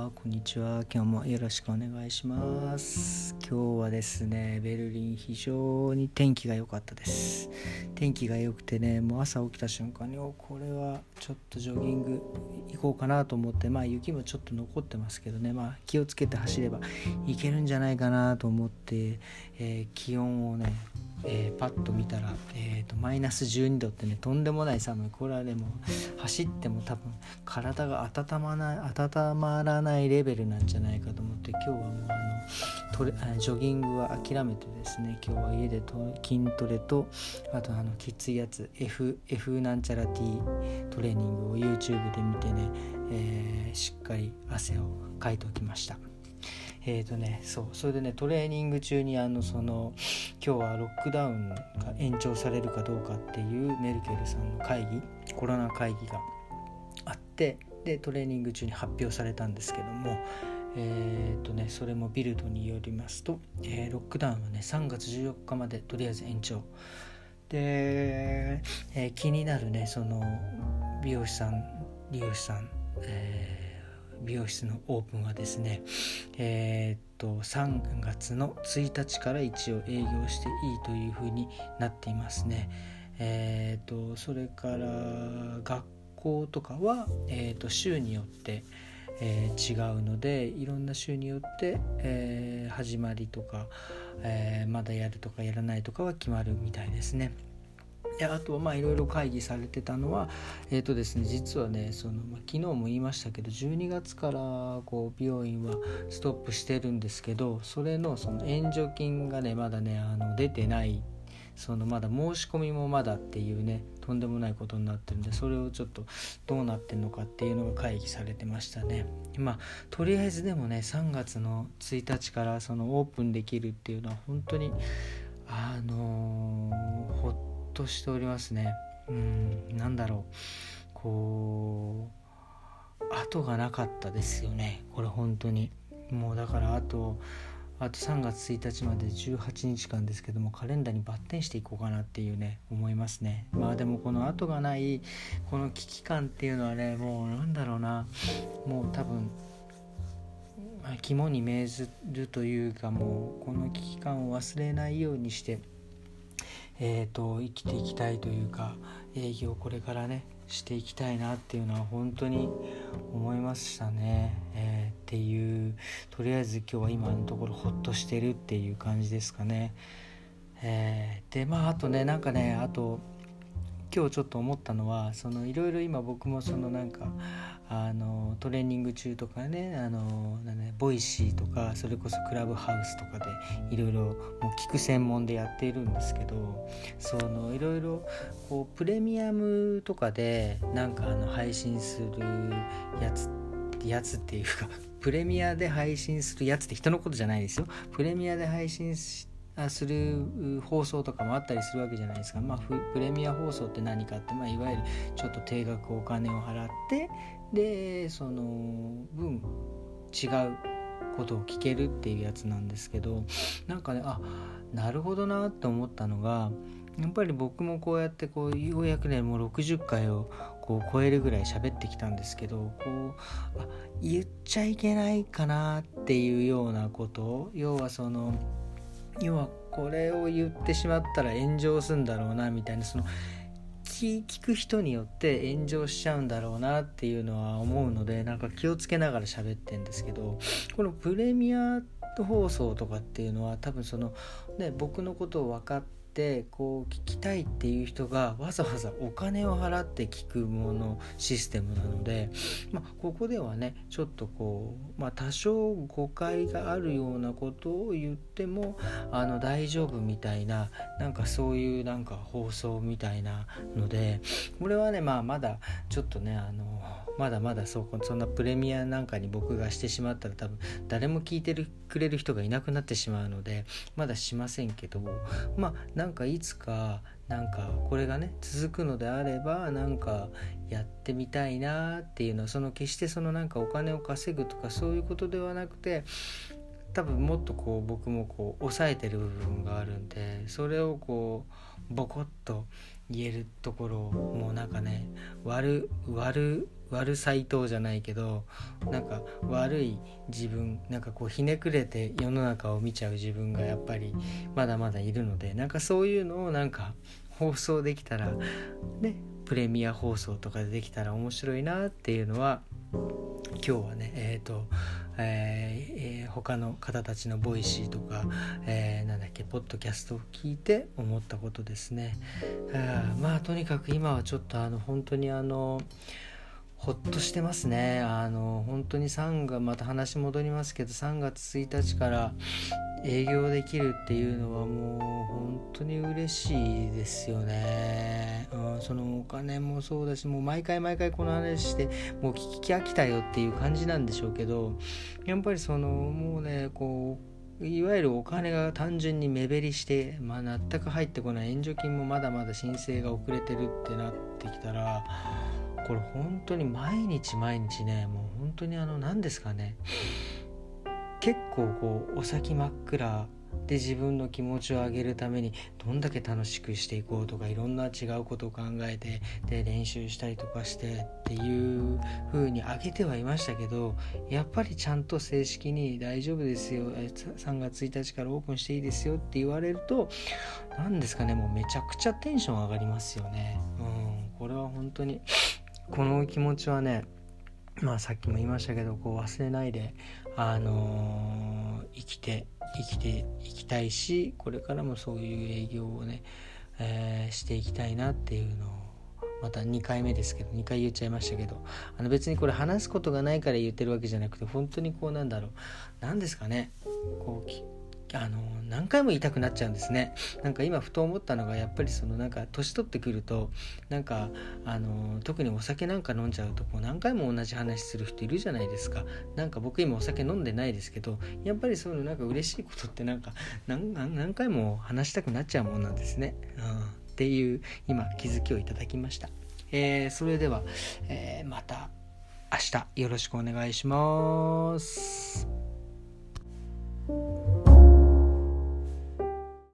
は、こんにちは。今日もよろしくお願いします。今日はですね、ベルリン非常に天気が良かったです。天気が良くてね、もう朝起きた瞬間に、おこれはちょっとジョギング行こうかなと思って、まあ雪もちょっと残ってますけどね、まあ気をつけて走ればいけるんじゃないかなと思って、えー、気温をね、えー、パッと見たら、えーと、マイナス12度ってねとんでもない寒いこれはねも走っても多分体が温まない温まらないレベルなんじゃないかと思って今日はもうあのトレジョギングは諦めてですね今日は家でと筋トレとあとあのきついやつ F, F なんちゃら T トレーニングを YouTube で見てね、えー、しっかり汗をかいておきました。えっ、ー、とねそうそれでねトレーニング中にあのその今日はロックダウンが延長されるかどうかっていうメルケルさんの会議コロナ会議があってでトレーニング中に発表されたんですけどもえーとね、それもビルドによりますと、えー、ロックダウンはね3月14日までとりあえず延長。で、えー、気になるねその美容師さん利用師さん、えー美容室のオープンはですねえー、っと3月の1日から一応営業していいというふうになっていますねえー、っとそれから学校とかは、えー、っと週によって、えー、違うのでいろんな週によって、えー、始まりとか、えー、まだやるとかやらないとかは決まるみたいですね。であとまあいろいろ会議されてたのはえっ、ー、とですね実はねその、ま、昨日も言いましたけど12月からこう美容院はストップしてるんですけどそれのその援助金がねまだねあの出てないそのまだ申し込みもまだっていうねとんでもないことになってるんでそれをちょっとどうなってんのかっていうのが会議されてましたね。まあとりあえずでもね3月の1日からそのオープンできるっていうのは本当にあのー、ほっとしておりますね。うんなんだろう。こう後がなかったですよね。これ本当に。もうだからあとあと3月1日まで18日間ですけどもカレンダーにバッテンしていこうかなっていうね思いますね。まあでもこの後がないこの危機感っていうのはねもうなんだろうな。もう多分肝に銘ずるというかもうこの危機感を忘れないようにしてえーと、生きていきたいというか営業をこれからねしていきたいなっていうのは本当に思いましたね、えー、っていうとりあえず今日は今のところほっとしてるっていう感じですかね、えー、でまああとねなんかねあと今日ちょっと思ったのはいろいろ今僕もそのなんかあのトレーニング中とかねあのね Voicy とかそれこそクラブハウスとかでいろいろもう聞く専門でやっているんですけどいろいろプレミアムとかでなんかあの配信するやつやつっていうかプレミアで配信するやつって人のことじゃないですよ。プレミアで配信しする放送とかもあったりするわけじゃないですか、まあ、プレミア放送って何かって、まあ、いわゆるちょっと定額お金を払ってでその分違うことを聞けるっていうやつなんですけどなんかねあなるほどなって思ったのがやっぱり僕もこうやってこうようやくねもう60回をこう超えるぐらい喋ってきたんですけどこうあ言っちゃいけないかなっていうようなこと要はその要はこれを言ってしまったら炎上するんだろうなみたいなその聞く人によって炎上しちゃうんだろうなっていうのは思うのでなんか気をつけながら喋ってんですけどこのプレミア放送とかっていうのは多分そのね僕のことを分かってってこう聞きたいっていう人がわざわざお金を払って聞くものシステムなので、まあ、ここではねちょっとこう、まあ、多少誤解があるようなことを言ってもあの大丈夫みたいななんかそういうなんか放送みたいなのでこれはねまあまだちょっとねあのまだまだそうそんなプレミアなんかに僕がしてしまったら多分誰も聞いてるくれる人がいなくなってしまうのでまだしませんけどまあなんかいつかなんかこれがね続くのであればなんかやってみたいなっていうのはその決してそのなんかお金を稼ぐとかそういうことではなくて多分もっとこう僕もこう抑えてる部分があるんでそれをこうボコッと言えるところもうなんかね悪悪悪斎藤じゃないけどなんか悪い自分なんかこうひねくれて世の中を見ちゃう自分がやっぱりまだまだいるのでなんかそういうのをなんか放送できたらねプレミア放送とかでできたら面白いなっていうのは今日はねえっ、ー、と、えー、えー、他の方たちのボイシーとか、えー、なんだっけポッドキャストを聞いて思ったことですね。あまあとにかく今はちょっとあの本当にあのほっとしてますね。あの本当に3月また話戻りますけど3月1日から営業できるっていうのはもう本当に嬉しいですよね、うん、そのお金もそうだしもう毎回毎回この話してもう聞き飽きたよっていう感じなんでしょうけどやっぱりそのもうねこういわゆるお金が単純に目減りして、まあ、全く入ってこない援助金もまだまだ申請が遅れてるってなってきたらこれ本当に毎日毎日ねもう本当にあの何ですかね結構こうお先真っ暗で自分の気持ちを上げるためにどんだけ楽しくしていこうとかいろんな違うことを考えてで練習したりとかしてっていう風に上げてはいましたけどやっぱりちゃんと正式に大丈夫ですよ3月1日からオープンしていいですよって言われると何ですかねもうめちゃくちゃテンション上がりますよね。うん、これは本当にこの気持ちはねまあさっきも言いましたけどこう忘れないであのー、生きて生きていきたいしこれからもそういう営業をね、えー、していきたいなっていうのをまた2回目ですけど2回言っちゃいましたけどあの別にこれ話すことがないから言ってるわけじゃなくて本当にこうなんだろう。何ですかね。こうあの何回も言いたくなっちゃうんですね。なんか今ふと思ったのがやっぱりそのなんか年取ってくるとなんかあの特にお酒なんか飲んじゃうとこう何回も同じ話する人いるじゃないですか。なんか僕今お酒飲んでないですけどやっぱりそういうのなんか嬉しいことってなんか何回も話したくなっちゃうもんなんですね、うん、っていう今気づきをいただきました、えー、それでは、えー、また明日よろしくお願いします。